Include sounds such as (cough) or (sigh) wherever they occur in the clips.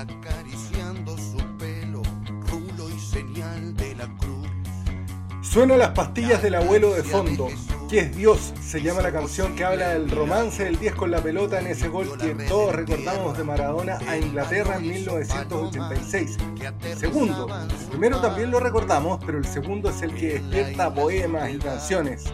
acariciando su pelo, rulo y señal de la cruz. Suenan las pastillas del abuelo de fondo. ¿Qué es Dios? Se llama la canción que habla del romance del 10 con la pelota en ese gol que todos recordamos de Maradona a Inglaterra en 1986. Segundo, el primero también lo recordamos, pero el segundo es el que despierta poemas y canciones.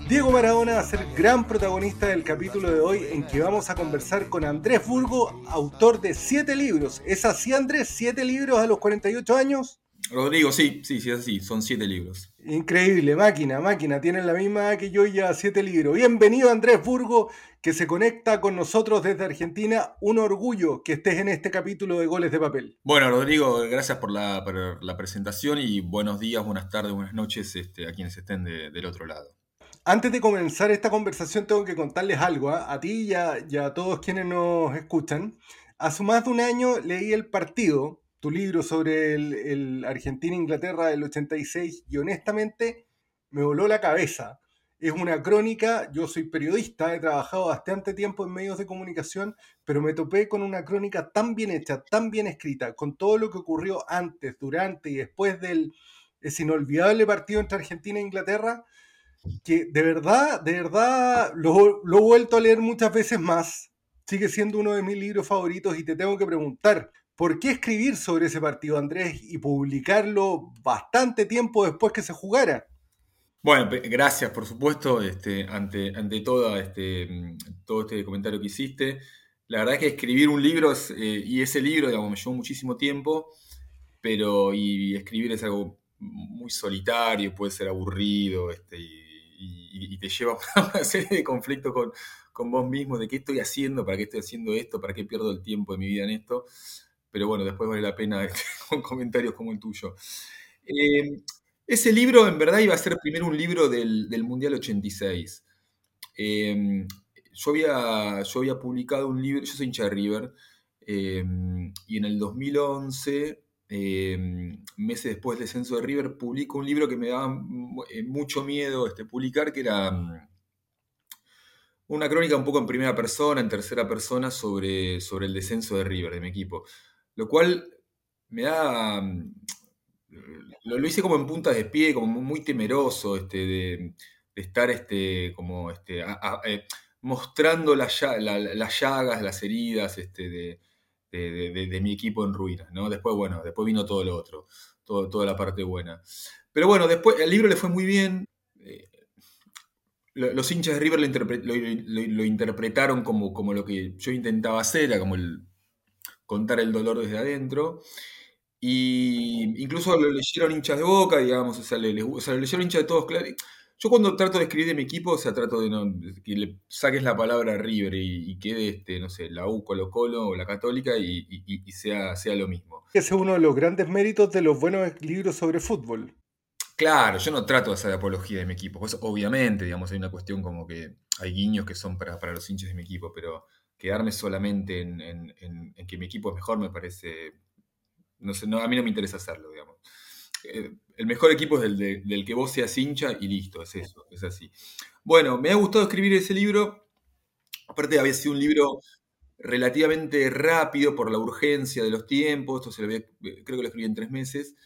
Diego Maradona va a ser gran protagonista del capítulo de hoy en que vamos a conversar con Andrés Burgo, autor de siete libros. ¿Es así Andrés? ¿Siete libros a los 48 años? Rodrigo, sí, sí, sí, es así, son siete libros. Increíble, máquina, máquina, tienen la misma que yo y ya siete libros. Bienvenido Andrés Burgo, que se conecta con nosotros desde Argentina. Un orgullo que estés en este capítulo de Goles de Papel. Bueno, Rodrigo, gracias por la, por la presentación y buenos días, buenas tardes, buenas noches este, a quienes estén de- del otro lado. Antes de comenzar esta conversación tengo que contarles algo, ¿ah? a ti y a, y a todos quienes nos escuchan. Hace más de un año leí El Partido, tu libro sobre el, el Argentina-Inglaterra del 86, y honestamente me voló la cabeza. Es una crónica, yo soy periodista, he trabajado bastante tiempo en medios de comunicación, pero me topé con una crónica tan bien hecha, tan bien escrita, con todo lo que ocurrió antes, durante y después del ese inolvidable partido entre Argentina e Inglaterra, que de verdad, de verdad, lo, lo he vuelto a leer muchas veces más. Sigue siendo uno de mis libros favoritos y te tengo que preguntar, ¿por qué escribir sobre ese partido, Andrés, y publicarlo bastante tiempo después que se jugara? Bueno, gracias, por supuesto, este, ante, ante todo, este, mm, todo este comentario que hiciste. La verdad es que escribir un libro, eh, y ese libro, digamos, me llevó muchísimo tiempo, pero y escribir es algo muy solitario, puede ser aburrido, este, y, y- te lleva a (laughs) una serie de conflictos con, con vos mismo, de qué estoy haciendo, para qué estoy haciendo esto, para qué pierdo el tiempo de mi vida en esto. Pero bueno, después vale la pena (laughs) este, con comentarios como el tuyo. Eh, ese libro en verdad iba a ser primero un libro del, del Mundial 86. Eh, yo, había, yo había publicado un libro, yo soy hincha de River, eh, y en el 2011, eh, meses después del descenso de River, publico un libro que me daba eh, mucho miedo este, publicar, que era mm, una crónica un poco en primera persona, en tercera persona, sobre, sobre el descenso de River, de mi equipo. Lo cual me da... mm, Lo, hice como en punta de pie, como muy temeroso, este, de, estar este, como eh, mostrando la- la- las llagas, las heridas de, de- de- de- mi equipo en ruinas, ¿no? Después, bueno, después vino todo lo otro, todo- toda la parte buena. Pero bueno, después el libro le fue muy bien. eh, lo- los hinchas de River lo, lo- interpretaron como, como lo que yo intentaba hacer, era como el contar el dolor desde adentro. Y incluso lo leyeron hinchas de boca, digamos, o sea, le- sea, lo leyeron hinchas de todos, claro. Yo cuando trato de escribir de mi equipo, o sea, trato de no, que le saques la palabra River y, y quede, este, no sé, la U, Colo Colo o la Católica y, y- y- y sea, sea lo mismo. Ese es uno de los grandes méritos de los buenos libros sobre fútbol. Claro, yo no trato de hacer apología de mi equipo, pues obviamente, digamos, hay una cuestión como que hay guiños que son para, para los hinchas de mi equipo, pero quedarme solamente en, en- en- en que mi equipo es mejor me parece, no sé, no, a mí no me interesa hacerlo, digamos. Eh, el mejor equipo es el de- del que vos seas hincha y listo, es eso, es así. Bueno, me ha gustado escribir ese libro, aparte había sido un libro relativamente rápido por la urgencia de los tiempos, esto se lo había- creo que lo escribí en tres meses,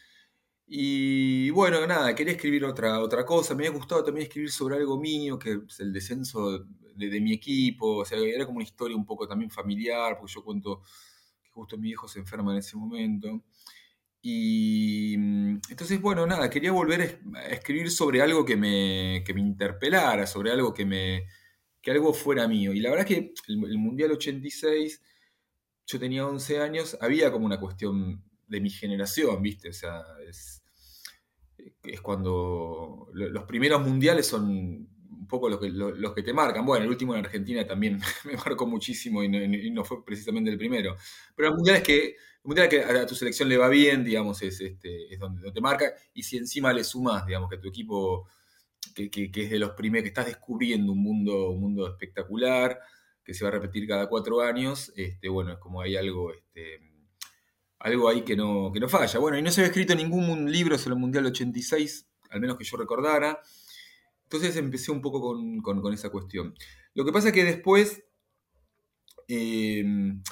y bueno, nada, quería escribir otra, otra cosa. Me había gustado también escribir sobre algo mío, que es el descenso de, de mi equipo. O sea, era como una historia un poco también familiar, porque yo cuento que justo mi hijo se enferma en ese momento. Y mm, entonces, bueno, nada, quería volver a es- a escribir sobre algo que me, que me interpelara, sobre algo que me que algo fuera mío. Y la verdad que el, Mundial 86, yo tenía 11 años, había como una cuestión de mi generación, ¿viste? O sea, es, es cuando lo- los primeros mundiales son un poco los que, los que te marcan. Bueno, el último en Argentina también (laughs) me marcó muchísimo y no, fue precisamente el primero. Pero el mundial es que, el mundial que a tu selección le va bien, digamos, es, este, es donde, te marca. Y si encima le sumas, digamos, que tu equipo, que, que, es de los primeros, que estás descubriendo un mundo, un mundo espectacular, que se va a repetir cada cuatro años, este, bueno, es como hay algo, este, algo ahí que no, que no falla. Bueno, y no se había escrito ningún libro sobre el Mundial 86, al menos que yo recordara. Entonces empecé un poco con, esa cuestión. Lo que pasa es que después, em,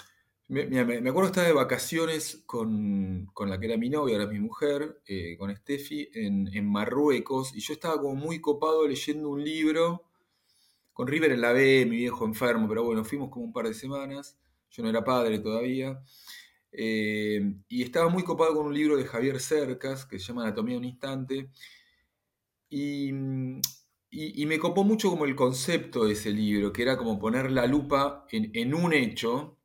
me, acuerdo estar de vacaciones con, la que era mi novia, ahora mi mujer, eh, con Steffi, en, en, Marruecos, y yo estaba como muy copado leyendo un libro con River en la B, mi viejo enfermo, pero bueno, fuimos como un par de semanas, yo no era padre todavía, eh, y estaba muy copado con un libro de Javier Cercas, que se llama Anatomía de un Instante, y y, me copó mucho como el concepto de ese libro, que era como poner la lupa en, un hecho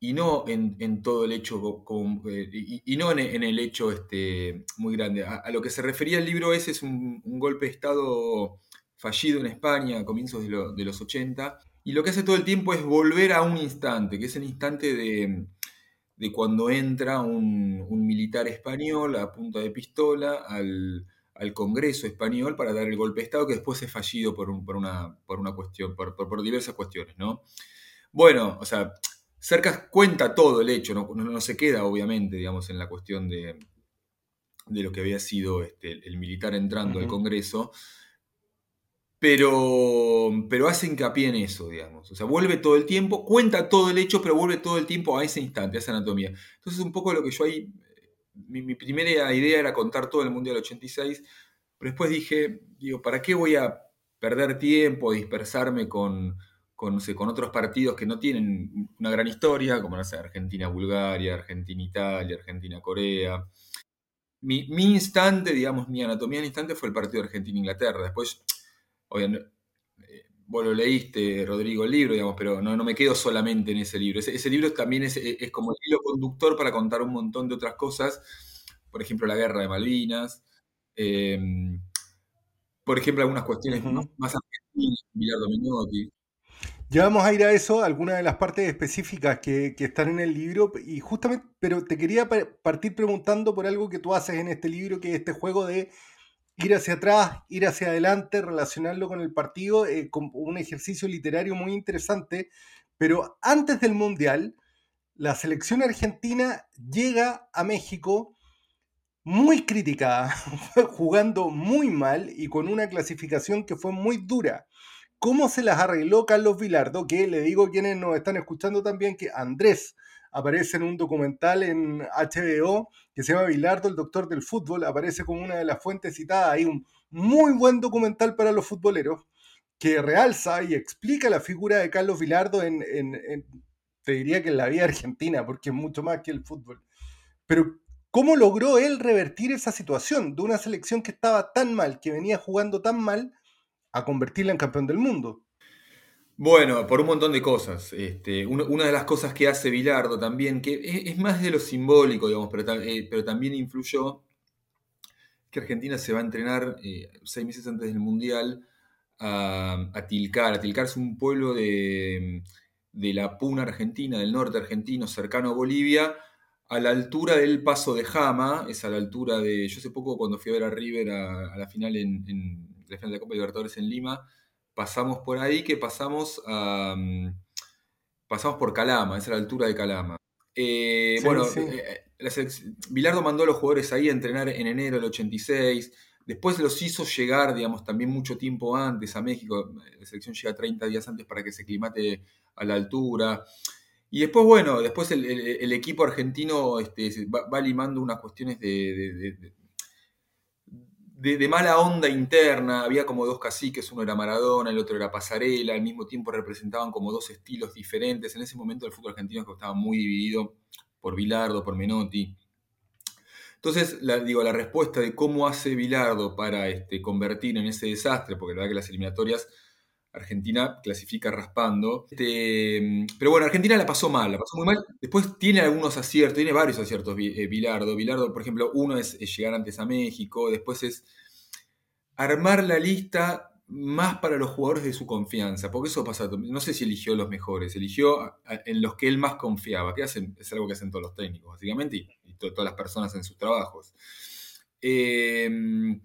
y no en, todo el hecho, eh, y, no en, el hecho este, muy grande. A, lo que se refería el libro ese es un, golpe de Estado fallido en España a comienzos de, los 80, y lo que hace todo el tiempo es volver a un instante, que es el instante de, cuando entra un, un militar español a punta de pistola al al Congreso español para dar el golpe de Estado que después es fallido por, una, por una, cuestión, por, diversas cuestiones, ¿no? Bueno, o sea, Cercas cuenta todo el hecho, no, no, se queda obviamente, digamos, en la cuestión de, de lo que había sido este, el militar entrando al Congreso, pero, pero hace hincapié en eso, digamos. O sea, vuelve todo el tiempo, cuenta todo el hecho, pero vuelve todo el tiempo a ese instante, a esa anatomía. Entonces, un poco lo que yo ahí mi, primera idea era contar todo el Mundial 86, pero después dije, digo, ¿para qué voy a perder tiempo, dispersarme con, con, con otros partidos que no tienen una gran historia, como no sé, Argentina-Bulgaria, Argentina-Italia, Argentina-Corea? Mi, instante, digamos, mi anatomía en instante fue el partido de Argentina-Inglaterra. Después, obviamente, vos lo leíste, Rodrigo, el libro, digamos, pero no, no me quedo solamente en ese libro. Ese, libro también es, como el hilo conductor para contar un montón de otras cosas, por ejemplo, la guerra de Malvinas, em, por ejemplo, algunas cuestiones más argentinas, Bilardo Menotti. Ya vamos a ir a eso, algunas de las partes específicas que, están en el libro, y justamente, pero te quería partir preguntando por algo que tú haces en este libro, que es este juego de ir hacia atrás, ir hacia adelante, relacionarlo con el partido, eh, con un ejercicio literario muy interesante. Pero antes del Mundial, la selección argentina llega a México muy criticada, (laughs) jugando muy mal y con una clasificación que fue muy dura. ¿Cómo se las arregló Carlos Vilardo? Que le digo a quienes nos están escuchando también que Andrés aparece en un documental en HBO que se llama Bilardo, el doctor del fútbol, aparece como una de las fuentes citadas. Hay un muy buen documental para los futboleros que realza y explica la figura de Carlos Vilardo en, te diría que en la vida argentina, porque es mucho más que el fútbol. Pero, ¿cómo logró él revertir esa situación de una selección que estaba tan mal, que venía jugando tan mal, a convertirla en campeón del mundo? Bueno, por un montón de cosas. Este, una de las cosas que hace Bilardo también, que es, más de lo simbólico, digamos, pero, eh, pero, también influyó, que Argentina se va a entrenar eh, seis meses antes del Mundial a, Tilcar. A Tilcar es un pueblo de, la Puna Argentina, del norte argentino, cercano a Bolivia, a la altura del Paso de Jama, es a la altura de... Yo hace poco cuando fui a ver a River a, la final en la final de la Copa Libertadores en Lima, pasamos por ahí que pasamos a, mm, pasamos por Calama, esa es la altura de Calama. Eh, bueno, eh, Bilardo mandó a los jugadores ahí a entrenar en enero del 86. Después los hizo llegar, digamos, también mucho tiempo antes a México. La selección llega 30 días antes para que se climate a la altura. Y después, bueno, después el, equipo argentino este, va, limando unas cuestiones de, de, mala onda interna, había como dos caciques, uno era Maradona, el otro era Pasarela, al mismo tiempo representaban como dos estilos diferentes. En ese momento el fútbol argentino estaba muy dividido por Bilardo, por Menotti. Entonces, la, digo, la respuesta de cómo hace Bilardo para este, convertir en ese desastre, porque la verdad que las eliminatorias Argentina clasifica raspando. Este, pero bueno, Argentina la pasó mal, la pasó muy mal. Después tiene algunos aciertos, tiene varios aciertos eh, Bilardo. Bilardo, por ejemplo, uno es, llegar antes a México, después es armar la lista más para los jugadores de su confianza, porque eso pasa, no sé si eligió los mejores, eligió en los que él más confiaba, que hacen, es algo que hacen todos los técnicos, básicamente, y, todas las personas en sus trabajos. Em,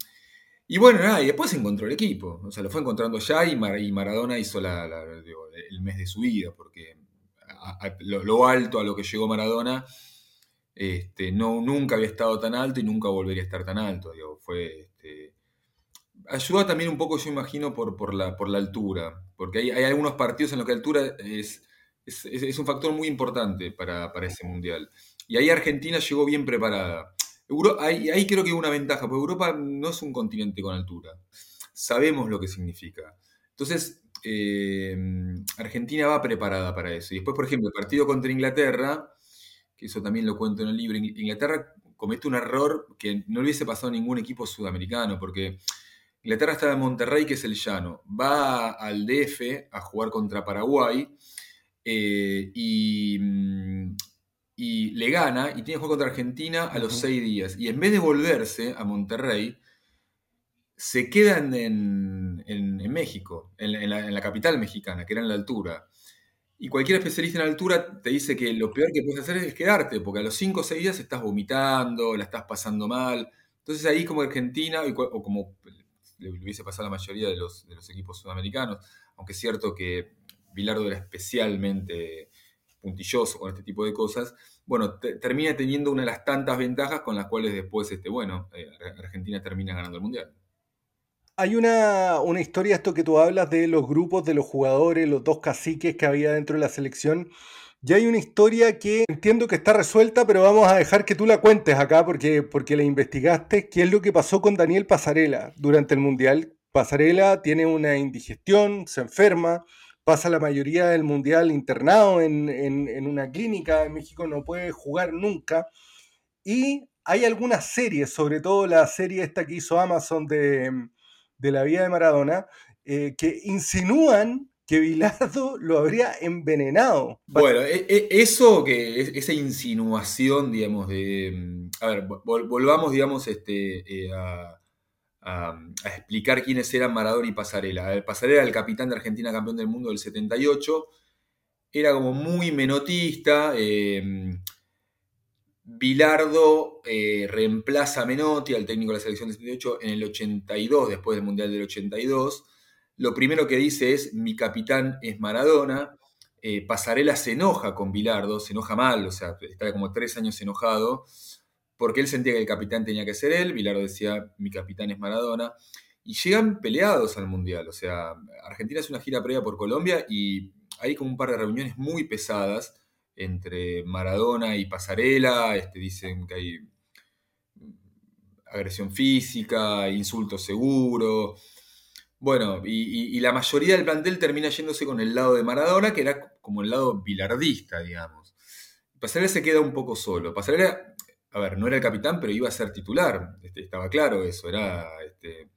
y bueno, nada, y después encontró el equipo, o sea, lo fue encontrando ya y, Maradona hizo el mes de su vida, porque lo, alto a lo que llegó Maradona, este, no, nunca había estado tan alto y nunca volvería a estar tan alto, fue... Este, ayuda también un poco, yo imagino, por, por, la, por la altura, porque hay, hay algunos partidos en los que la altura es, es, un factor muy importante para, para, ese mundial. Y ahí Argentina llegó bien preparada. Ahí, ahí, creo que hay una ventaja, porque Europa no es un continente con altura. Sabemos lo que significa. Entonces, eh, Argentina va preparada para eso. Y después, por ejemplo, el partido contra Inglaterra, que eso también lo cuento en el libro, Inglaterra comete un error que no le hubiese pasado a ningún equipo sudamericano, porque Inglaterra está en Monterrey, que es el llano. Va al DF a jugar contra Paraguay eh, mm, y, le gana y tiene que jugar contra Argentina a los seis días. Y en vez de volverse a Monterrey, se quedan en, México, en, la, capital mexicana, que era en la altura. Y cualquier especialista en altura te dice que lo peor que puedes hacer es quedarte, porque a los cinco o seis días estás vomitando, la estás pasando mal. Entonces ahí como Argentina, o como le, hubiese pasado a la mayoría de los, de los equipos sudamericanos, aunque es cierto que Bilardo era especialmente puntilloso con este tipo de cosas, bueno, termina teniendo una de las tantas ventajas con las cuales después, este, bueno, eh, Argentina termina ganando el Mundial. Hay una, una, historia, esto que tú hablas de los grupos de los jugadores, los dos caciques que había dentro de la selección, ya hay una historia que entiendo que está resuelta, pero vamos a dejar que tú la cuentes acá porque, porque la investigaste. ¿Qué es lo que pasó con Daniel Pasarela durante el Mundial? Pasarela tiene una indigestión, se enferma, pasa la mayoría del Mundial internado en, en una clínica en México, no puede jugar nunca. Y hay algunas series, sobre todo la serie esta que hizo Amazon de, de la vida de Maradona, eh, que insinúan que Bilardo lo habría envenenado. Bueno, e, e, eso que esa insinuación, digamos, de. Mm, a ver, volvamos, digamos, este, eh, a, explicar quiénes eran Maradona y Pasarela. El Pasarela era el capitán de Argentina, campeón del mundo del 78. Era como muy menotista. Eh, Bilardo eh, reemplaza a Menotti, al técnico de la selección del 78, en el 82, después del Mundial del 82 lo primero que dice es, mi capitán es Maradona. Eh, Pasarela se enoja con Bilardo, se enoja mal, o sea, está como tres años enojado, porque él sentía que el capitán tenía que ser él, Bilardo decía, mi capitán es Maradona, y llegan peleados al Mundial, o sea, Argentina hace una gira previa por Colombia y hay como un par de reuniones muy pesadas entre Maradona y Pasarela, este, dicen que hay agresión física, insulto seguro, bueno, y, la mayoría del plantel termina yéndose con el lado de Maradona, que era como el lado bilardista, digamos. Pasarela se queda un poco solo. Pasarela, a ver, no era el capitán, pero iba a ser titular. Este, estaba claro eso. Era, este,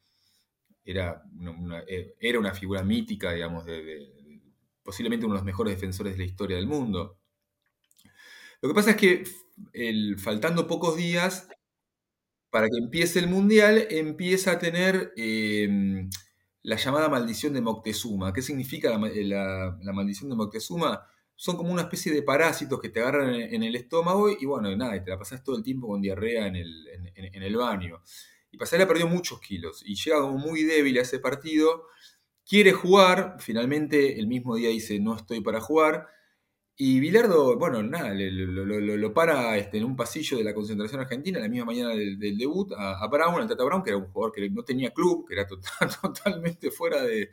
era, una, eh, era una figura mítica, digamos, posiblemente uno de los mejores defensores de la historia del mundo. Lo que pasa es que faltando pocos días para que empiece el Mundial, empieza a tener... Em, la llamada maldición de Moctezuma. ¿Qué significa la, maldición de Moctezuma? Son como una especie de parásitos que te agarran en, el estómago y bueno, nada, y te la pasas todo el tiempo con diarrea en el, baño. Y Pasarela perdió muchos kilos y llega como muy débil a ese partido. Quiere jugar, finalmente el mismo día dice no estoy para jugar y Bilardo, bueno, nada, lo, para este, en un pasillo de la concentración argentina la misma mañana del, debut a, Brown, al Tata Brown, que era un jugador que no tenía club, que era (laughs) totalmente, fuera de,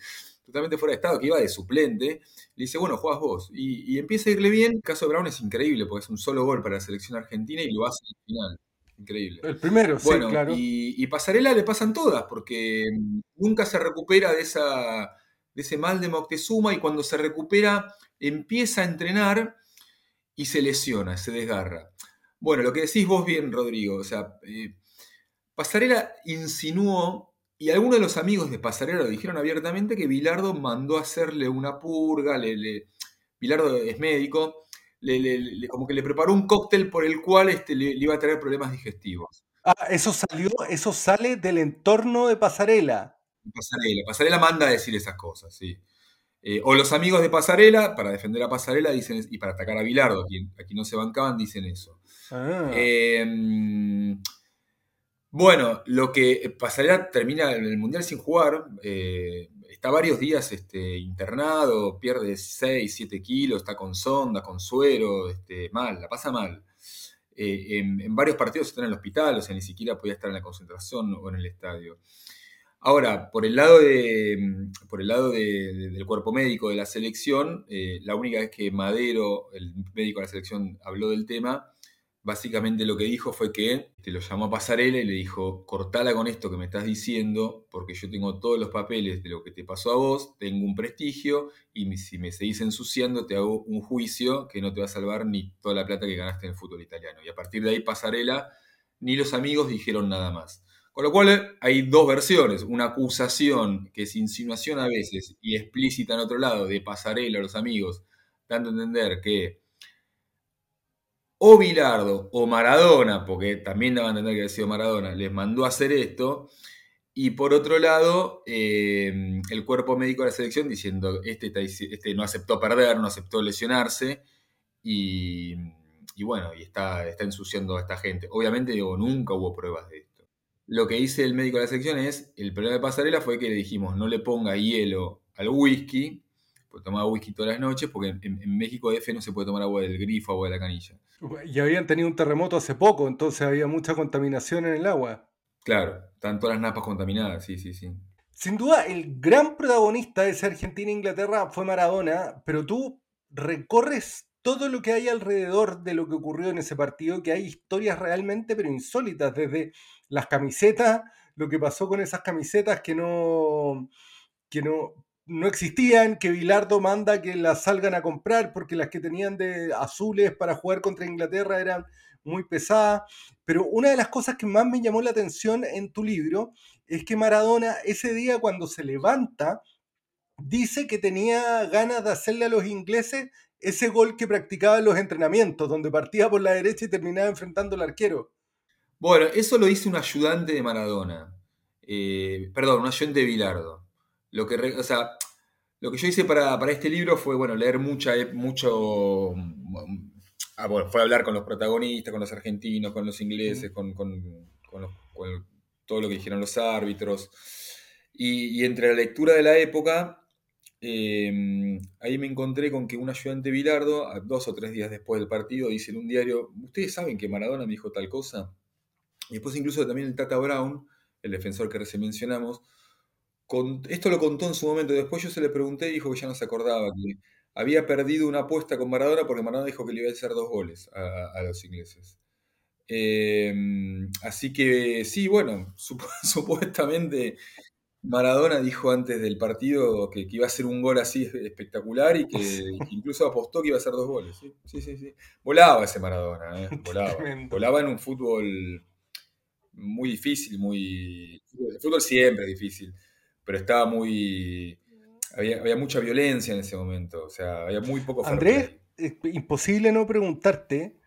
totalmente fuera de estado, que iba de suplente. Le dice, bueno, juegas vos. Y, empieza a irle bien. El caso de Brown es increíble, porque es un solo gol para la selección argentina y lo hace al final. Increíble. El primero, sí, claro. Y, y Pasarela le pasan todas, porque nunca se recupera de, esa, de ese mal de Moctezuma y cuando se recupera empieza a entrenar y se lesiona, se desgarra. Bueno, lo que decís vos bien, Rodrigo, o sea, eh, Pasarela insinuó, y algunos de los amigos de Pasarela lo dijeron abiertamente, que Bilardo mandó a hacerle una purga, le, Bilardo es médico, le, como que le preparó un cóctel por el cual este, le, iba a traer problemas digestivos. Ah, eso salió, eso sale del entorno de Pasarela. Pasarela. Pasarela manda a decir esas cosas, sí. Eh, o los amigos de Pasarela, para defender a Pasarela, dicen, y para atacar a Bilardo, aquí, aquí no se bancaban, dicen eso. Ah. Eh, bueno, lo que Pasarela termina en el Mundial sin jugar, eh, está varios días este, internado, pierde 6, 7 kilos, está con sonda, con suero, este, mal, la pasa mal. Eh, en, en varios partidos está en el hospital, o sea, ni siquiera podía estar en la concentración o en el estadio. Ahora, por el lado, de, por el lado de- de- del cuerpo médico de la selección, eh, la única vez que Madero, el médico de la selección, habló del tema, básicamente lo que dijo fue que te lo llamó a Pasarela y le dijo, cortala con esto que me estás diciendo, porque yo tengo todos los papeles de lo que te pasó a vos, tengo un prestigio, y si me seguís ensuciando, te hago un juicio que no te va a salvar ni toda la plata que ganaste en el fútbol italiano. Y a partir de ahí, Pasarela, ni los amigos dijeron nada más. Con lo cual hay dos versiones, una acusación que es insinuación a veces y explícita en otro lado de pasarela a los amigos, dando a entender que o Bilardo o Maradona, porque también daban a entender que había sido Maradona, les mandó a hacer esto, y por otro lado, eh, el cuerpo médico de la selección diciendo, este, este no aceptó perder, no aceptó lesionarse, y, bueno, y está, está ensuciando a esta gente. Obviamente, digo, nunca hubo pruebas de. Lo que dice el médico de la sección es, el problema de Pasarela fue que le dijimos, no le ponga hielo al whisky, pues tomaba whisky todas las noches, porque en, en México DF no se puede tomar agua del grifo, agua de la canilla. Y habían tenido un terremoto hace poco, entonces había mucha contaminación en el agua. Claro, están todas las napas contaminadas, sí, sí, sí. Sin duda, el gran protagonista de esa Argentina-Inglaterra fue Maradona, pero tú recorres todo lo que hay alrededor de lo que ocurrió en ese partido, que hay historias realmente, pero insólitas, desde las camisetas, lo que pasó con esas camisetas que no, que no, no existían, que Bilardo manda que las salgan a comprar porque las que tenían de azules para jugar contra Inglaterra eran muy pesadas. Pero una de las cosas que más me llamó la atención en tu libro es que Maradona ese día cuando se levanta dice que tenía ganas de hacerle a los ingleses ese gol que practicaba en los entrenamientos, donde partía por la derecha y terminaba enfrentando al arquero. Bueno, eso lo dice un ayudante de Maradona. Eh, perdón, un ayudante de Bilardo. Lo que, o sea, lo que yo hice para, para este libro fue, bueno, leer mucha, eh, mucho... mm, Ah, bueno, fue hablar con los protagonistas, con los argentinos, con los ingleses, con, con- con los- con todo lo que dijeron los árbitros. Y, y entre la lectura de la época, eh, ahí me encontré con que un ayudante Bilardo, dos o tres días después del partido, dice en un diario, ¿ustedes saben que Maradona me dijo tal cosa? Y después incluso también el Tata Brown, el defensor que recién mencionamos, esto lo contó en su momento. Después yo se le pregunté y dijo que ya no se acordaba, que había perdido una apuesta con Maradona porque Maradona dijo que le iba a hacer dos goles a, los ingleses. Eh, así que sí, bueno, (laughs) sup- supuestamente Maradona dijo antes del partido que, que iba a hacer un gol así espectacular y que, (laughs) que incluso apostó que iba a hacer dos goles. Sí, sí, sí. sí. Volaba ese Maradona, ¿eh? (laughs) volaba. Volaba en un fútbol muy difícil, muy... El fútbol siempre es difícil, pero estaba muy... Había, había mucha violencia en ese momento, o sea, había muy poco Andrés, es imposible no preguntarte,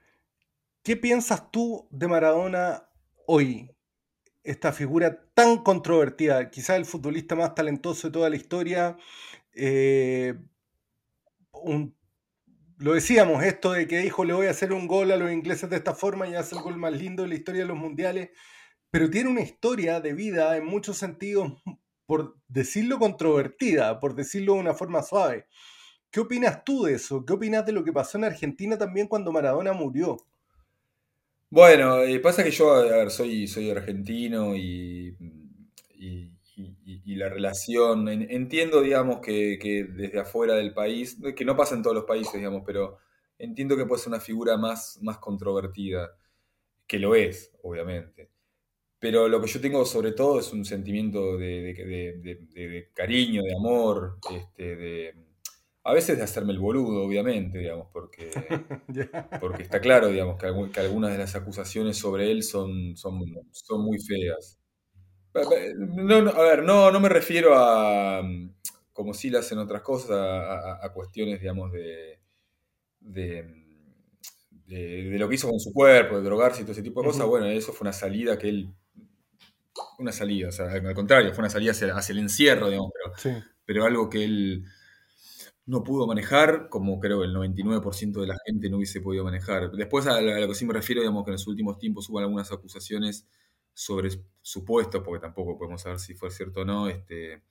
¿qué piensas tú de Maradona hoy? Esta figura tan controvertida, quizás el futbolista más talentoso de toda la historia. eh, un- lo decíamos, esto de que dijo le voy a hacer un gol a los ingleses de esta forma y hace el gol más lindo de la historia de los mundiales, pero tiene una historia de vida en muchos sentidos, por decirlo controvertida, por decirlo de una forma suave. ¿Qué opinas tú de eso? ¿Qué opinas de lo que pasó en Argentina también cuando Maradona murió? Bueno, eh, pasa que yo, soy, soy argentino y, la relación, en- entiendo, digamos, que, desde afuera del país, que no pasa en todos los países, digamos, pero entiendo que puede ser una figura más, más controvertida, que lo es, obviamente. Pero lo que yo tengo sobre todo es un sentimiento de- de cariño, de amor, este, de, a veces de hacerme el boludo, obviamente, digamos, porque... (laughs) Porque está claro, digamos, que, algu- que algunas de las acusaciones sobre él son, son, son muy feas. No, no, a ver, no, no me refiero a, mm, como si le hacen otras cosas, a, a- a cuestiones, digamos, de, de, mm, de- de lo que hizo con su cuerpo, de drogarse y todo ese tipo de cosas. Bueno, eso fue una salida que él una salida, o sea, al contrario, fue una salida hacia, el encierro, digamos, pero, pero algo que él no pudo manejar, como creo que el 99% de la gente no hubiese podido manejar. Después a, lo que sí me refiero, digamos que en los últimos tiempos hubo algunas acusaciones sobre supuestos, porque tampoco podemos saber si fue cierto o no, este,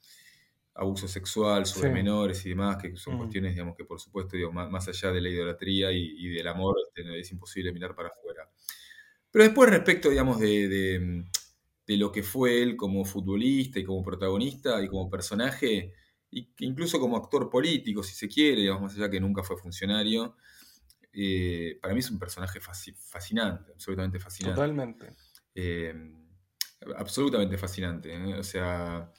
abuso sexual sobre menores y demás, que son mm. cuestiones, digamos, que por supuesto, digo, más, allá de la idolatría y, del amor, este, es imposible mirar para afuera. Pero después respecto, digamos, de, de lo que fue él como futbolista y como protagonista y como personaje, incluso como actor político, si se quiere, digamos, más allá que nunca fue funcionario, eh, para mí es un personaje fascinante, absolutamente fascinante. Totalmente. Eh, absolutamente fascinante. ¿eh? O sea, a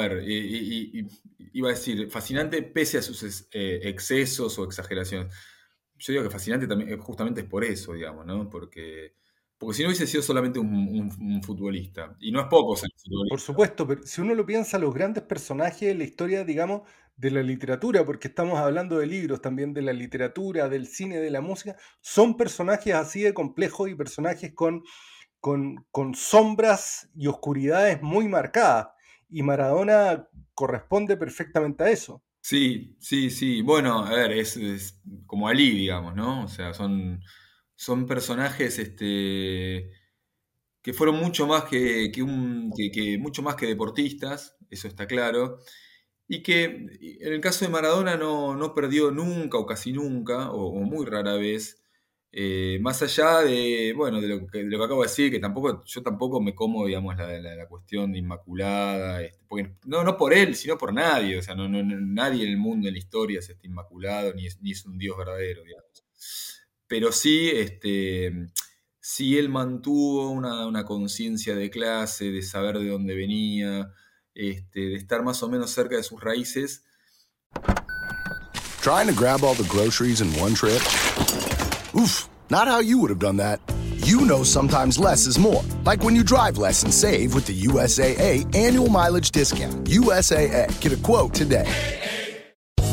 ver, iba a decir, fascinante pese a sus excesos o exageraciones. Yo digo que fascinante también justamente es por eso, digamos, ¿no? Porque porque si no hubiese sido solamente un, futbolista. Y no es poco ser futbolista. Por supuesto, pero si uno lo piensa, los grandes personajes de la historia, digamos, de la literatura, porque estamos hablando de libros también, de la literatura, del cine, de la música, son personajes así de complejos y personajes con, con, con sombras y oscuridades muy marcadas. Y Maradona corresponde perfectamente a eso. Sí, sí, sí. Bueno, a ver, es, es como Ali, digamos, ¿no? O sea, son son personajes este, que fueron mucho más que, un, mucho más que deportistas, eso está claro, y que en el caso de Maradona no, perdió nunca o casi nunca, o, muy rara vez, eh, más allá de, bueno, de lo, que, que, acabo de decir, que tampoco, yo tampoco me como, digamos, la, cuestión de Inmaculada, este, no, no por él, sino por nadie, o sea, no, nadie en el mundo, en la historia, es este inmaculado, ni es, ni es un Dios verdadero, digamos pero sí, este, sí él mantuvo una, conciencia de clase, de saber de dónde venía, este, de estar más o menos cerca de sus raíces. Trying to grab all the groceries in one trip? Oof, not how you would have done that. You know sometimes less is more. Like when you drive less and save with the USAA annual mileage discount. USAA. Get a quote today.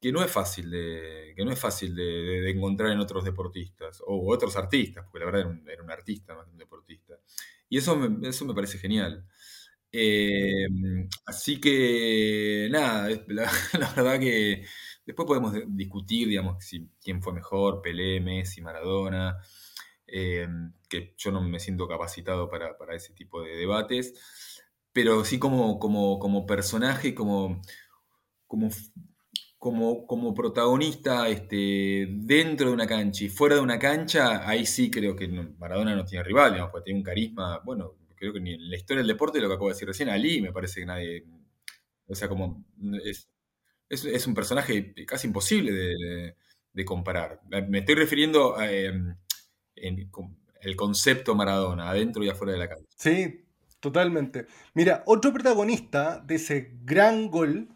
Que no es fácil de, que no es fácil de, encontrar en otros deportistas o otros artistas, porque la verdad era un, era un artista más que un deportista. Y eso me, eso me parece genial. Eh, así que, nada, la, (laughs) la, verdad que después podemos discutir, digamos, si, quién fue mejor, Pelé, Messi, Maradona, eh, que yo no me siento capacitado para, para, ese tipo de debates, pero sí como, como, como personaje, como, como como, como protagonista este, dentro de una cancha y fuera de una cancha, ahí sí creo que Maradona no tiene rival, digamos, porque tiene un carisma, bueno, creo que ni en la historia del deporte, lo que acabo de decir recién, Ali me parece que nadie, o sea, como es, es, un personaje casi imposible de, comparar. Me estoy refiriendo a em, el concepto Maradona, adentro y afuera de la cancha. Sí, totalmente. Mira, otro protagonista de ese gran gol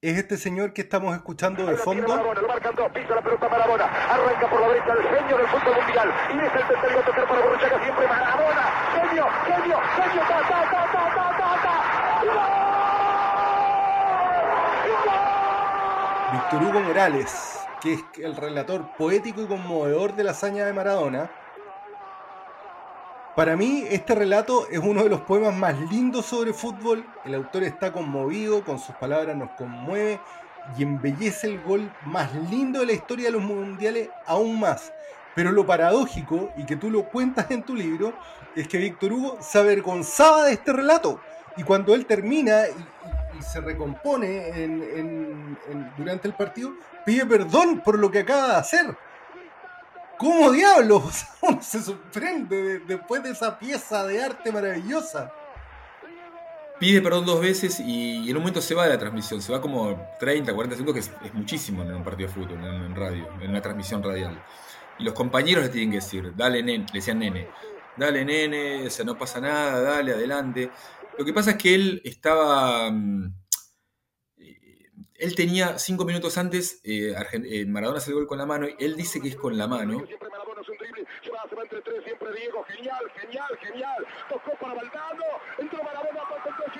es este señor que estamos escuchando de fondo. Marabona, lo marcan dos, pisa la pelota Marabona, arranca por la derecha el genio del fútbol mundial, y es el tercero tocar para Borruchaga siempre Marabona, genio, genio, genio, ta, ta, ta, ta, ta, ta, ta. Víctor Hugo Morales, que es el relator poético y conmovedor de la hazaña de Maradona, para mí, este relato es uno de los poemas más lindos sobre fútbol. El autor está conmovido, con sus palabras nos conmueve y embellece el gol más lindo de la historia de los mundiales aún más. Pero lo paradójico, y que tú lo cuentas en tu libro, es que Víctor Hugo se avergonzaba de este relato. Y cuando él termina y, se recompone durante el partido, pide perdón por lo que acaba de hacer. ¿Cómo diablos? (laughs) Se sorprende después de esa pieza de arte maravillosa. Pide perdón dos veces y, en un momento se va de la transmisión. Se va como 30, 40 segundos, que es, muchísimo en un partido de fútbol, en, radio, en una transmisión radial. Y los compañeros le tienen que decir, dale, nene, le decían nene, dale nene, o sea, no pasa nada, dale, adelante. Lo que pasa es que él estaba... Mm, él tenía cinco minutos antes, eh, eh, Maradona hace el gol con la mano, y él dice que es con la mano, Siempre Maradona es un drible, se va, se va entre tres, siempre Diego, genial, genial, genial. Tocó para Valdano, entró Maradona, con el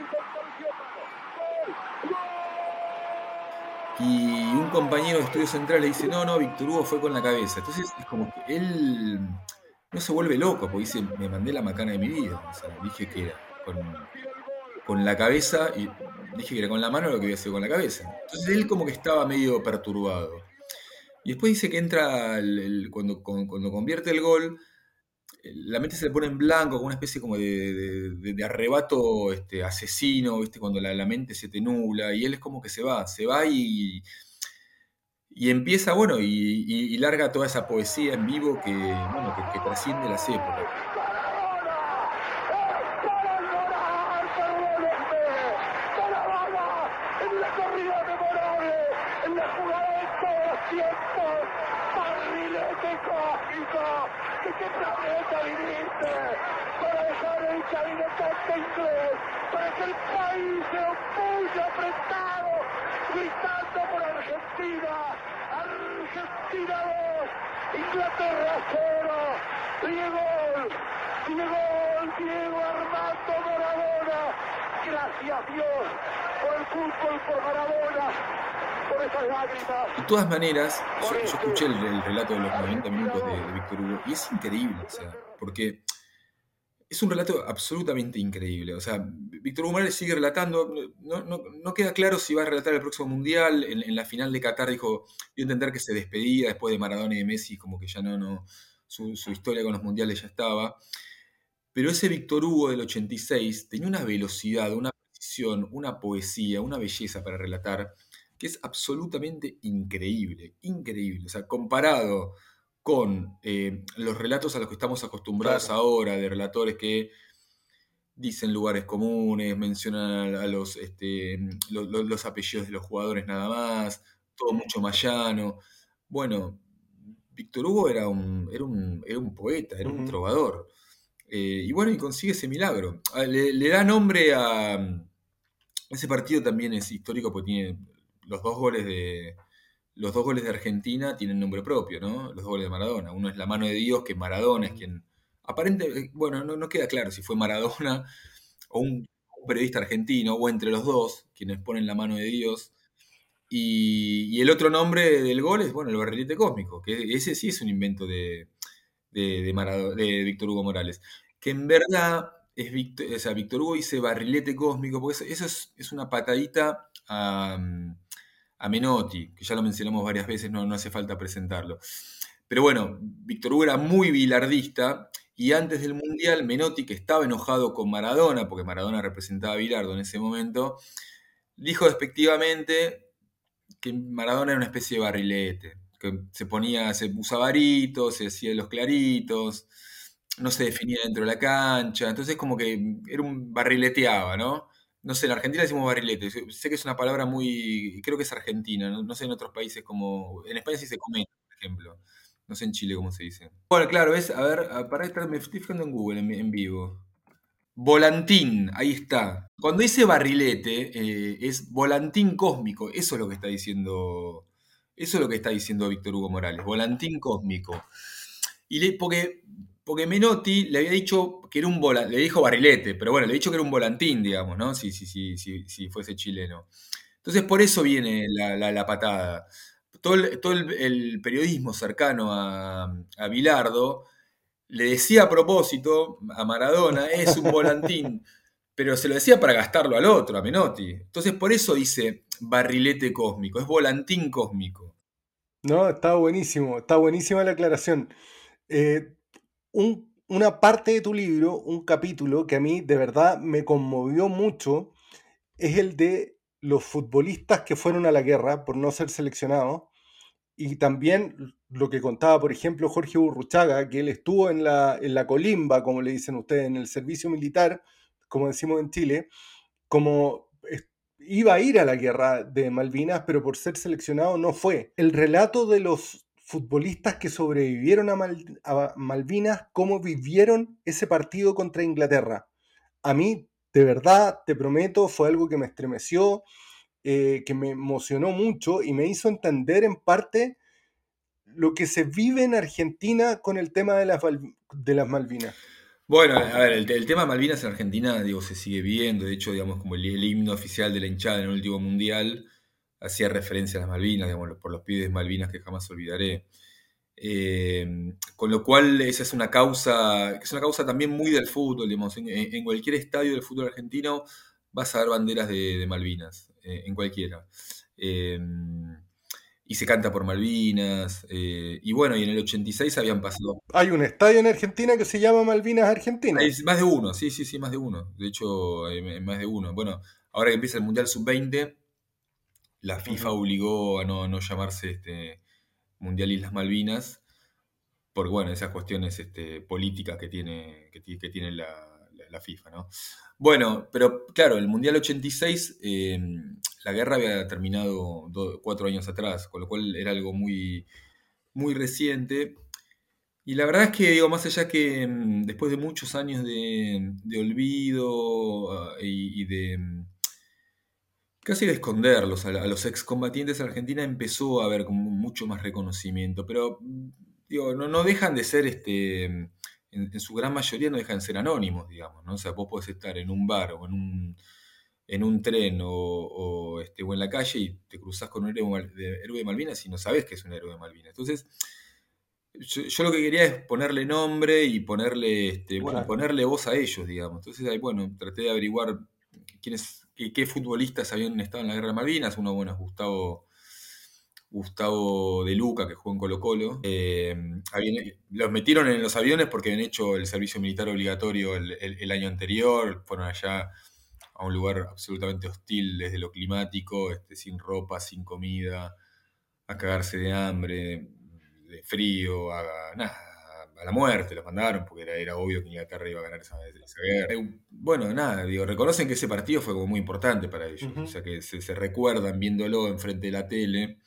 y un compañero de estudio central le dice, no, no, Víctor Hugo fue con la cabeza. Entonces es como que él no se vuelve loco, porque dice, me mandé la macana de mi vida. O sea, dije que era con, con la cabeza y dije que era con la mano lo que había sido con la cabeza. Entonces él como que estaba medio perturbado. Y después dice que entra, cuando, cuando convierte el gol, la mente se le pone en blanco, como una especie como de, arrebato este, asesino, ¿viste? cuando la, mente se te nubla, y él es como que se va, se va y, y empieza, bueno, y larga toda esa poesía en vivo que, bueno, que, que trasciende las épocas. En la corrida memorable, en la jugada de todos los tiempos, barrilete cósmico, que qué planeta viniste, para dejar el cabinetante inglés, para que el país se apretado, gritando por Argentina, Argentina 2, Inglaterra 0, Diego, Diego, Diego Armando Maradona, gracias Dios por el fútbol, por Maradona, por esas lágrimas. De todas maneras, yo, yo escuché el, el relato de los 90 minutos de, de Víctor Hugo y es increíble, o sea, porque es un relato absolutamente increíble. O sea, Víctor Hugo Morales sigue relatando, no, queda claro si va a relatar el próximo Mundial. En, la final de Qatar dijo, a entender que se despedía después de Maradona y de Messi, como que ya no, no su, su historia con los Mundiales ya estaba. Pero ese Víctor Hugo del 86 tenía una velocidad, una precisión, una poesía, una belleza para relatar que es absolutamente increíble, increíble. O sea, comparado con eh, los relatos a los que estamos acostumbrados Claro. ahora, de relatores que dicen lugares comunes, mencionan a los, este, lo- lo- los apellidos de los jugadores nada más, todo mucho más llano. Bueno, Víctor Hugo era un, era un, era un poeta, era un trovador. Eh, y bueno, y consigue ese milagro. Ah, Le, le da nombre a... Ese partido también es histórico porque tiene los dos goles de... Los dos goles de Argentina tienen nombre propio, ¿no? Los dos goles de Maradona. Uno es la mano de Dios, que Maradona es quien... Aparente, bueno, no, no queda claro si fue Maradona (laughs) o un, periodista argentino, o entre los dos, quienes ponen la mano de Dios. Y, el otro nombre del gol es, bueno, el barrilete cósmico, que ese sí es un invento de, de, de de Víctor Hugo Morales. Que en verdad es Víctor, o sea, Víctor Hugo dice barrilete cósmico, porque eso, eso es, es una patadita a, a Menotti, que ya lo mencionamos varias veces, no, hace falta presentarlo. Pero bueno, Víctor Hugo era muy bilardista y antes del Mundial, Menotti, que estaba enojado con Maradona, porque Maradona representaba a Bilardo en ese momento, dijo despectivamente que Maradona era una especie de barrilete, que se ponía, se usaba aritos, se hacía los claritos, no se definía dentro de la cancha, entonces como que era un barrileteaba, ¿no? No sé, en Argentina decimos barrilete, sé que es una palabra muy, creo que es argentina, no, sé en otros países como, en España sí se comenta, por ejemplo, no sé en Chile cómo se dice. Bueno, claro, es, a ver, a- para estar, me estoy fijando en Google en, en vivo. Volantín, ahí está. Cuando dice barrilete, eh, es volantín cósmico. Eso es lo que está diciendo. Eso es lo que está diciendo Víctor Hugo Morales. Volantín cósmico. Y le, porque, porque Menotti le había dicho que era un volantín. Le dijo barrilete, pero bueno, le había dicho que era un volantín, digamos, ¿no? Si, si, si, si, si fuese chileno. Entonces, por eso viene la, la- la patada. Todo, el, todo el- el periodismo cercano a, a Bilardo le decía a propósito a Maradona, es un volantín, (laughs) pero se lo decía para gastarlo al otro, a Menotti. Entonces, por eso dice barrilete cósmico, es volantín cósmico. No, está buenísimo, está buenísima la aclaración. Eh, un- una parte de tu libro, un capítulo que a mí de verdad me conmovió mucho, es el de los futbolistas que fueron a la guerra por no ser seleccionados y también lo que contaba, por ejemplo, Jorge Burruchaga, que él estuvo en la, en la colimba, como le dicen ustedes, en el servicio militar, como decimos en Chile, como iba a ir a la guerra de Malvinas, pero por ser seleccionado no fue. El relato de los futbolistas que sobrevivieron a, Mal- a Malvinas, cómo vivieron ese partido contra Inglaterra. A mí, de verdad, te prometo, fue algo que me estremeció, eh, que me emocionó mucho y me hizo entender en parte lo que se vive en Argentina con el tema de las, de Malvinas. Bueno, a ver, el, tema Malvinas en Argentina, digo, se sigue viendo. De hecho, digamos, como el himno oficial de la hinchada en el último mundial hacía referencia a las Malvinas, digamos, por los pibes Malvinas que jamás olvidaré. Eh, con lo cual, esa es una causa, es una causa también muy del fútbol, digamos. En, en cualquier estadio del fútbol argentino vas a ver banderas de, de Malvinas, eh, en cualquiera. Eh, y se canta por Malvinas. y bueno, y en el 86 habían pasado Hay un estadio en Argentina que se llama Malvinas Argentina. hay más de uno, sí, sí, sí, más de uno. De hecho, hay más de uno. Bueno, ahora que empieza el Mundial Sub-20, la FIFA obligó a no, no llamarse este, Mundial Islas Malvinas, por bueno, esas cuestiones este, políticas que tiene, que, ti- que tiene la, la- la FIFA, ¿no? Bueno, pero claro, el Mundial 86, eh, la guerra había terminado do- cuatro años atrás, con lo cual era algo muy, muy reciente. Y la verdad es que, digo, más allá que mm, después de muchos años de, de olvido ah, y, y de mm, casi de esconderlos a, los excombatientes, Argentina empezó a haber como mucho más reconocimiento. Pero, mm, digo, no, no dejan de ser, este, en, en su gran mayoría no dejan de ser anónimos, digamos, ¿no? O sea, vos podés estar en un bar o en un, en un tren o, o, este, o en la calle y te cruzás con un héroe, de, héroe de Malvinas y no sabés que es un héroe de Malvinas. Entonces, yo, yo lo que quería es ponerle nombre y ponerle, este, bueno, ponerle voz a ellos, digamos. Entonces, ahí, bueno, traté de averiguar quiénes, qué, qué futbolistas habían estado en la guerra de Malvinas. Uno, bueno, es Gustavo, Gustavo de Luca, que jugó en Colo Colo. Eh, los metieron en los aviones porque habían hecho el servicio militar obligatorio el- el año anterior. Fueron allá a un lugar absolutamente hostil desde lo climático, este, sin ropa, sin comida, a cagarse de hambre, de frío, a, nada, a la muerte los mandaron, porque era, era obvio que Inglaterra iba a ganar esa, esa guerra. Eh, Bueno, nada, digo, reconocen que ese partido fue como muy importante para ellos, o sea que se, se recuerdan viéndolo enfrente de la tele,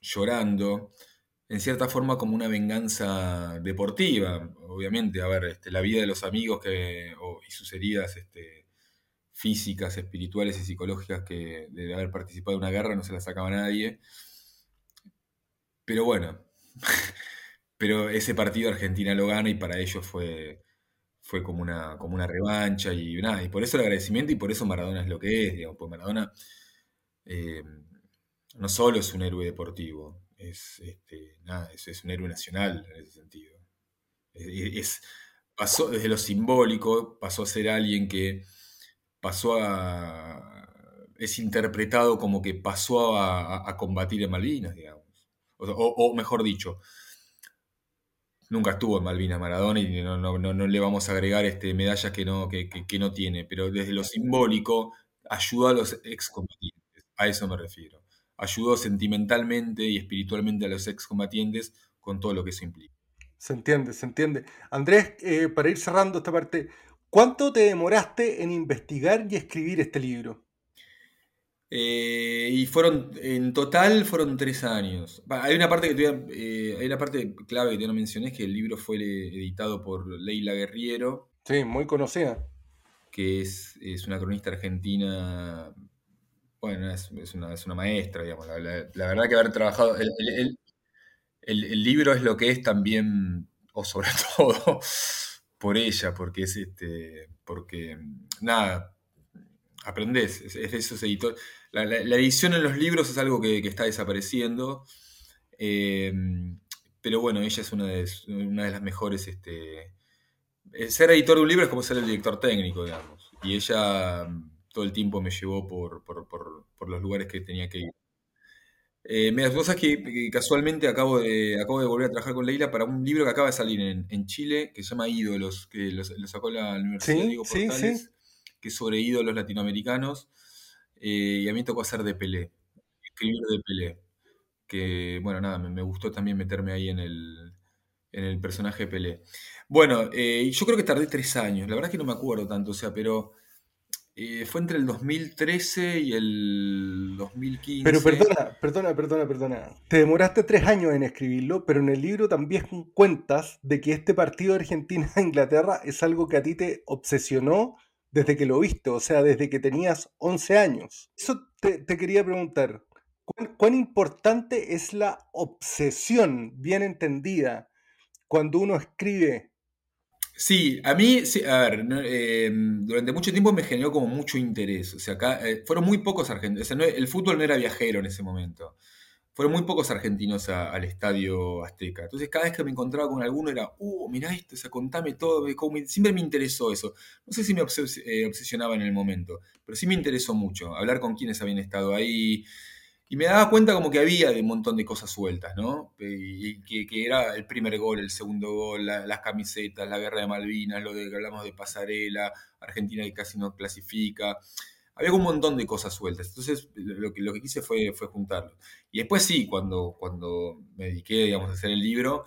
llorando, en cierta forma como una venganza deportiva, obviamente, a ver, este, la vida de los amigos que, y sus heridas este, físicas, espirituales y psicológicas que de haber participado en una guerra no se las sacaba nadie. Pero bueno, (laughs) pero ese partido Argentina lo gana y para ellos fue, fue como una, como una revancha y nada, y por eso el agradecimiento y por eso Maradona es lo que es, digamos, pues Maradona eh, no solo es un héroe deportivo, es, este, nada, es, un héroe nacional en ese sentido. Es, pasó desde lo simbólico, pasó a ser alguien que pasó a... es interpretado como que pasó a, a- a combatir en Malvinas, digamos. O mejor dicho, nunca estuvo en Malvinas Maradona y no, no- no- no le vamos a agregar este, medallas que no, que, que- que no tiene, pero desde lo simbólico ayudó a los excombatientes, a eso me refiero. Ayudó sentimentalmente y espiritualmente a los excombatientes con todo lo que eso implica. Se entiende, se entiende. Andrés, eh, para ir cerrando esta parte, ¿cuánto te demoraste en investigar y escribir este libro? Eh, y fueron, en total fueron tres años. Hay una parte que todavía, eh, hay una parte clave que todavía no mencioné, es que el libro fue editado por Leila Guerriero, Sí, muy conocida. que es, es una cronista argentina, bueno, es, es una, es una maestra, digamos. La, la- la verdad que haber trabajado, el, el- el- libro es lo que es también, o sobre (laughs) todo, por ella, porque es este, porque, nada, aprendés, es, es de esos editores. La, la- la edición en los libros es algo que, que está desapareciendo, eh, pero bueno, ella es una de, una de las mejores, este, ser editor de un libro es como ser el director técnico, digamos. Y ella mm, todo el tiempo me llevó por, por- por- por los lugares que tenía que ir. Eh, me vos sabés que, que casualmente acabo de, acabo de volver a trabajar con Leila para un libro que acaba de salir en, en Chile, que se llama Ídolos, que lo, sacó la Universidad Sí, Diego sí, Portales, sí. que es sobre ídolos latinoamericanos. Eh, y a mí tocó hacer de Pelé, escribir de Pelé. Que, bueno, nada, me, me gustó también meterme ahí en el, en el personaje de Pelé. Bueno, eh, yo creo que tardé tres años, la verdad es que no me acuerdo tanto, o sea, pero Eh, fue entre el 2013 y el 2015. Pero perdona, perdona, perdona, perdona. Te demoraste tres años en escribirlo, pero en el libro también cuentas de que este partido de Argentina-Inglaterra es algo que a ti te obsesionó desde que lo viste, o sea, desde que tenías 11 años. Eso te, te quería preguntar. ¿cuán, ¿Cuán importante es la obsesión bien entendida cuando uno escribe Sí, a mí, sí, a ver, eh, durante mucho tiempo me generó como mucho interés. O sea, acá eh, fueron muy pocos argentinos. O sea, no- el fútbol no era viajero en ese momento. Fueron muy pocos argentinos al estadio Azteca. Entonces, cada vez que me encontraba con alguno era, uh, mirá esto, o sea, contame todo. siempre me interesó eso. No sé si me obses- eh, obsesionaba en el momento, pero sí me interesó mucho. Hablar con quienes habían estado ahí. Y me daba cuenta como que había un montón de cosas sueltas, ¿no? Y que, era el primer gol, el segundo gol, la- las camisetas, la guerra de Malvinas, lo de que hablamos de pasarela, Argentina que casi no clasifica. Había un montón de cosas sueltas. Entonces, lo que, lo que quise fue, fue juntarlo. Y después sí, cuando, cuando me dediqué, digamos, a hacer el libro,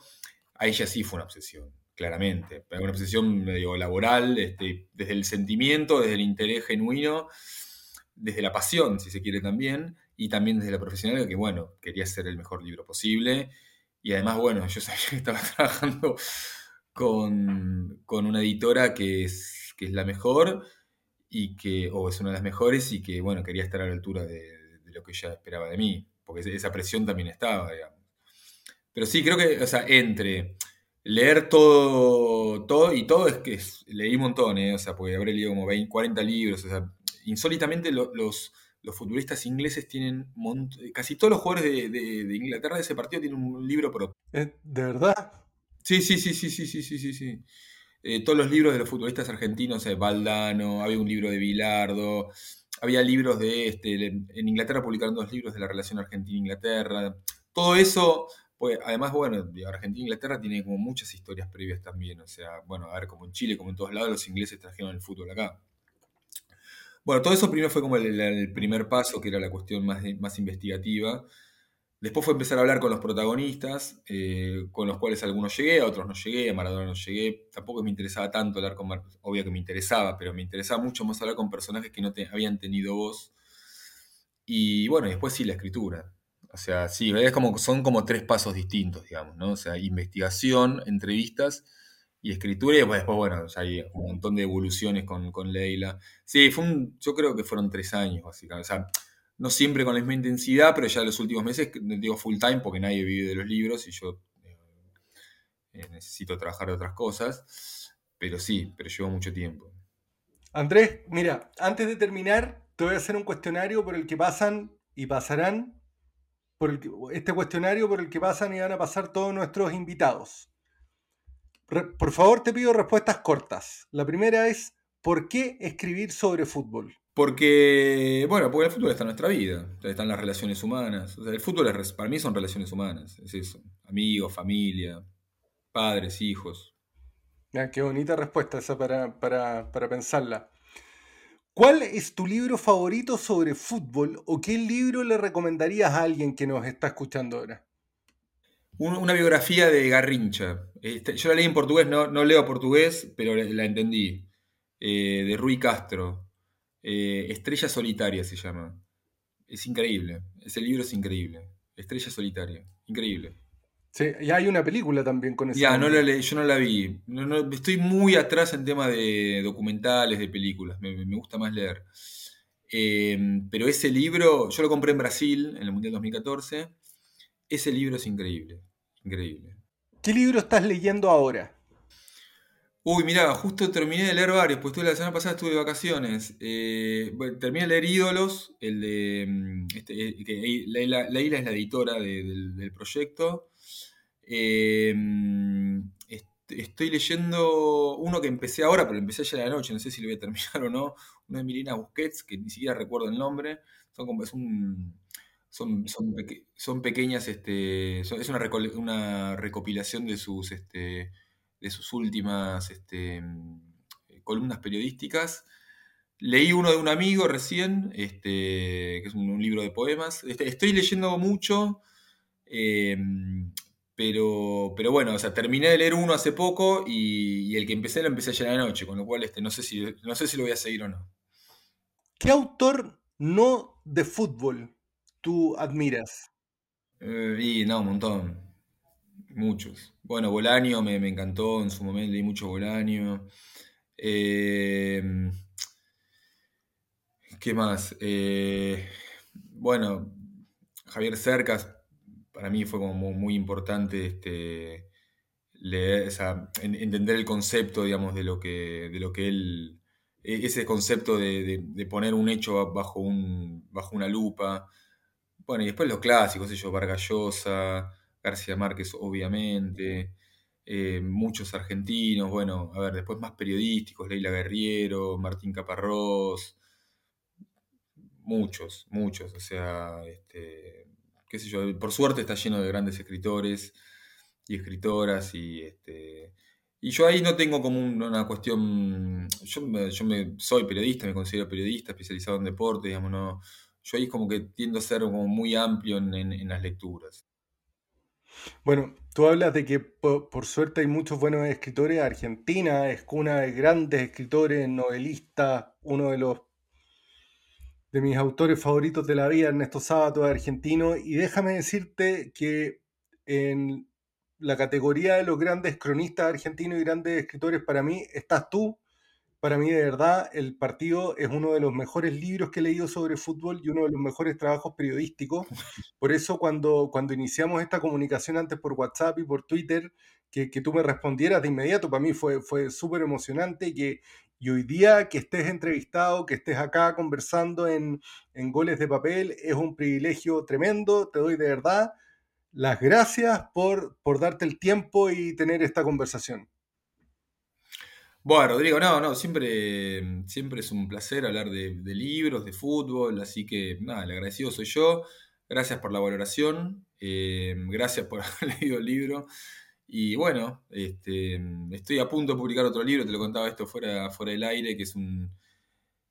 ahí ya sí fue una obsesión, claramente. Una obsesión medio laboral, este, desde el sentimiento, desde el interés genuino, desde la pasión, si se quiere también, y también desde la profesional, que bueno, quería hacer el mejor libro posible. Y además, bueno, yo (laughs) sabía que estaba trabajando con, con una editora que es, que es la mejor, y que, o oh, es una de las mejores y que, bueno, quería estar a la altura de, de lo que ella esperaba de mí, porque esa presión también estaba, digamos. Pero sí, creo que, o sea, entre leer todo, todo y todo es que leí un montón, ¿eh? o sea, porque habré leído como 20, 40 libros, o sea, insólitamente lo, los, los futbolistas ingleses tienen, mont casi todos los jugadores de, de, de, Inglaterra de ese partido tienen un libro propio. ¿Eh? ¿De verdad? Sí, sí, sí, sí, sí, sí, sí, sí. Eh, todos los libros de los futbolistas argentinos, eh, Valdano, había un libro de Bilardo, había libros de, este, en Inglaterra publicaron dos libros de la relación Argentina-Inglaterra. Todo eso, pues, además, bueno, Argentina-Inglaterra tiene como muchas historias previas también, o sea, bueno, a ver, como en Chile, como en todos lados, los ingleses trajeron el fútbol acá. Bueno, todo eso primero fue como el, el primer paso, que era la cuestión más, más investigativa. Después fue empezar a hablar con los protagonistas, eh, con los cuales algunos llegué, a otros no llegué, a Maradona no llegué. Tampoco me interesaba tanto hablar con Mar obvio que me interesaba, pero me interesaba mucho más hablar con personajes que no habían tenido voz. Y bueno, y después sí la escritura. O sea, sí, es como, son como tres pasos distintos, digamos, ¿no? O sea, investigación, entrevistas y escritura, y después, bueno, hay un montón de evoluciones con, con Leila. Sí, fue un, yo creo que fueron tres años, básicamente. O sea, no siempre con la misma intensidad, pero ya los últimos meses, digo full time, porque nadie vive de los libros y yo eh, eh, necesito trabajar de otras cosas. Pero sí, pero llevó mucho tiempo. Andrés, mira, antes de terminar, te voy a hacer un cuestionario por el que pasan y pasarán, por el que- este cuestionario por el que pasan y van a pasar todos nuestros invitados. Por favor, te pido respuestas cortas. La primera es, ¿por qué escribir sobre fútbol? Porque, bueno, porque el fútbol está en nuestra vida, están las relaciones humanas. O sea, el fútbol es, para mí son relaciones humanas, es eso. Amigos, familia, padres, hijos. Ah, qué bonita respuesta esa para, para, para pensarla. ¿Cuál es tu libro favorito sobre fútbol o qué libro le recomendarías a alguien que nos está escuchando ahora? Un- una biografía de Garrincha. Este, yo la leí en portugués, no, no leo portugués, pero la, la entendí. Eh, de Rui Castro. Eh, Estrella Solitaria se llama. Es increíble. Ese libro es increíble. Estrella Solitaria. Increíble. Sí, y hay una película también con ese Ya, no la leí, yo no la vi. No, no, estoy muy atrás en tema de documentales, de películas. Me, me gusta más leer. Eh, pero ese libro, yo lo compré en Brasil en el Mundial 2014. Ese libro es increíble. Increíble. ¿Qué libro estás leyendo ahora? Uy, mirá, justo terminé de leer varios, pues la semana pasada estuve de vacaciones. Eh, terminé de leer Ídolos, el de. mm, este, eh, Leila, Leila es la editora de- del, proyecto. Eh, mm, est- estoy leyendo uno que empecé ahora, pero empecé ayer a la noche, no sé si lo voy a terminar (laughs) o no. Uno de Milena Busquets, que ni siquiera recuerdo el nombre. Son como, son, son, peque- son pequeñas, este, es una recopilación de sus, este, de sus últimas este, mm, columnas periodísticas. Leí uno de un amigo recién, este, que es un, un libro de poemas. Este, estoy leyendo mucho, eh, pero, pero bueno, o sea, terminé de leer uno hace poco y, y el que empecé lo empecé ayer a la noche, con lo cual este, no, sé si, no sé si lo voy a seguir o no. ¿Qué autor no de fútbol tú admiras? Eh, y no, un montón. Muchos. Bueno, Bolaño me, me encantó, en su momento leí mucho Bolaño. Eh, ¿Qué más? Eh, bueno, Javier Cercas, para mí fue como muy, importante este, leer, entender el concepto, digamos, de lo que, de lo que él, e- ese concepto de, de- poner un hecho bajo, un, bajo una lupa. Bueno, y después los clásicos, ellos, Vargas Llosa, García Márquez, obviamente, eh, muchos argentinos, bueno, a ver, después más periodísticos, Leila Guerriero, Martín Caparrós, muchos, muchos, o sea, este, qué sé yo, por suerte está lleno de grandes escritores y escritoras y este yo ahí no tengo como un- una cuestión yo, me, soy periodista me considero periodista especializado en deporte digamos no yo ahí como que tiendo a ser como muy amplio en las lecturas Bueno, tú hablas de que po- por, suerte hay muchos buenos escritores. Argentina es cuna de grandes escritores, novelistas, uno de los de mis autores favoritos de la vida, Ernesto Sábato, argentino. Y déjame decirte que en la categoría de los grandes cronistas argentinos y grandes escritores, para mí estás tú. Para mí, de verdad, El Partido es uno de los mejores libros que he leído sobre fútbol y uno de los mejores trabajos periodísticos. (laughs) Por eso, cuando, cuando iniciamos esta comunicación antes por WhatsApp y por Twitter, que, que tú me respondieras de inmediato, para mí fue, fue súper emocionante y que y hoy día que estés entrevistado, que estés acá conversando en, en Goles de Papel, es un privilegio tremendo. Te doy de verdad las gracias por, por darte el tiempo y tener esta conversación. Bueno Rodrigo no no siempre siempre es un placer hablar de, libros de fútbol así que nada el agradecido soy yo gracias por la valoración eh, gracias por (laughs) haber leído el libro Y bueno, este, estoy a punto de publicar otro libro, te lo contaba esto fuera, fuera del aire, que es un,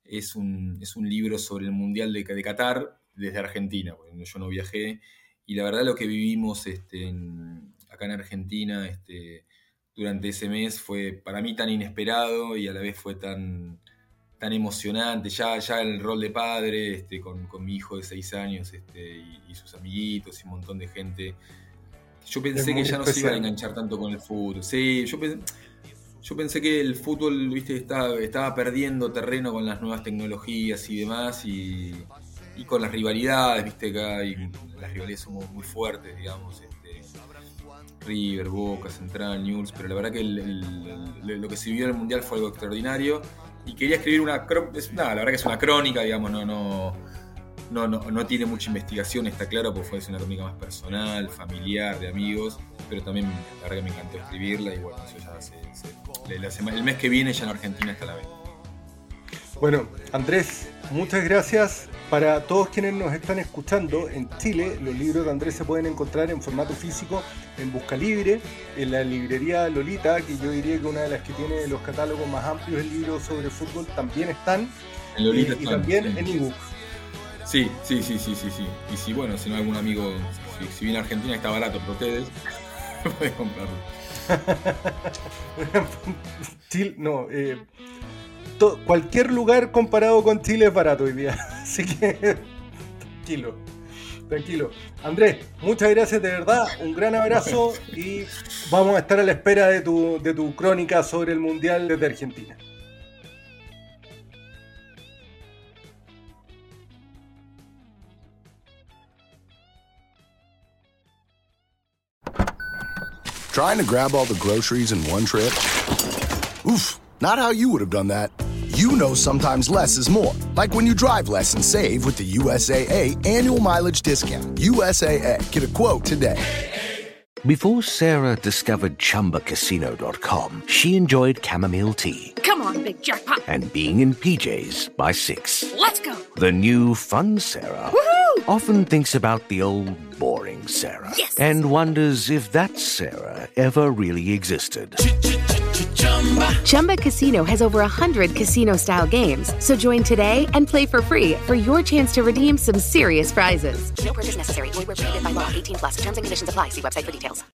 es un, es un libro sobre el Mundial de, de Qatar desde Argentina, porque yo no viajé. Y la verdad lo que vivimos este, en- acá en Argentina este, durante ese mes fue para mí tan inesperado y a la vez fue tan, tan emocionante. Ya, ya el rol de padre, este, con, con mi hijo de seis años este, y, y sus amiguitos y un montón de gente yo pensé que ya no se iba a enganchar tanto con el fútbol. Sí, yo pensé, yo pensé que el fútbol, viste, estaba, estaba perdiendo terreno con las nuevas tecnologías y demás, y, y con las rivalidades, viste, acá y las rivalidades son muy, muy fuertes, digamos, este, River, Boca, Central, News, pero la verdad que lo que se vivió en el Mundial fue algo extraordinario, y quería escribir una, es- nada, la verdad que es una crónica, digamos, no, no, no, no, no tiene mucha investigación, está claro, porque fue una crónica más personal, familiar, de amigos, pero también la verdad que me encantó escribirla y bueno, eso ya se, el mes que viene ya en Argentina está la venta. Bueno, Andrés, muchas gracias. Para todos quienes nos están escuchando en Chile, los libros de Andrés se pueden encontrar en formato físico en Busca Libre, en la librería Lolita, que yo diría que una de las que tiene los catálogos más amplios de libros sobre fútbol, también están. En Lolita eh, y también en ebook. Sí, sí, sí, sí, sí, sí. Y si bueno, si no algún amigo, si, si viene a Argentina está barato para ustedes, (laughs) pueden comprarlo. (laughs) Chile, no, eh, to- cualquier lugar comparado con Chile es barato hoy día. (laughs) Así que tranquilo, tranquilo. Andrés, muchas gracias de verdad, un gran abrazo y vamos a estar a la espera de tu, de tu crónica sobre el Mundial desde Argentina. Trying to grab all the groceries in one trip? Oof, not how you would have done that. You know sometimes less is more. Like when you drive less and save with the USAA annual mileage discount. USAA, get a quote today. Before Sarah discovered ChumbaCasino.com, she enjoyed chamomile tea Come on, big jackpot. and being in PJs by 6. Let's go. The new fun Sarah Woohoo! often thinks about the old boring Sarah Yes. and wonders if that Sarah ever really existed. Chumba Casino has over 100 casino style games. So join today and play for free for your chance to redeem some serious prizes. No purchase necessary. Void where prohibited by law. 18 plus. Terms and conditions apply. See website for details.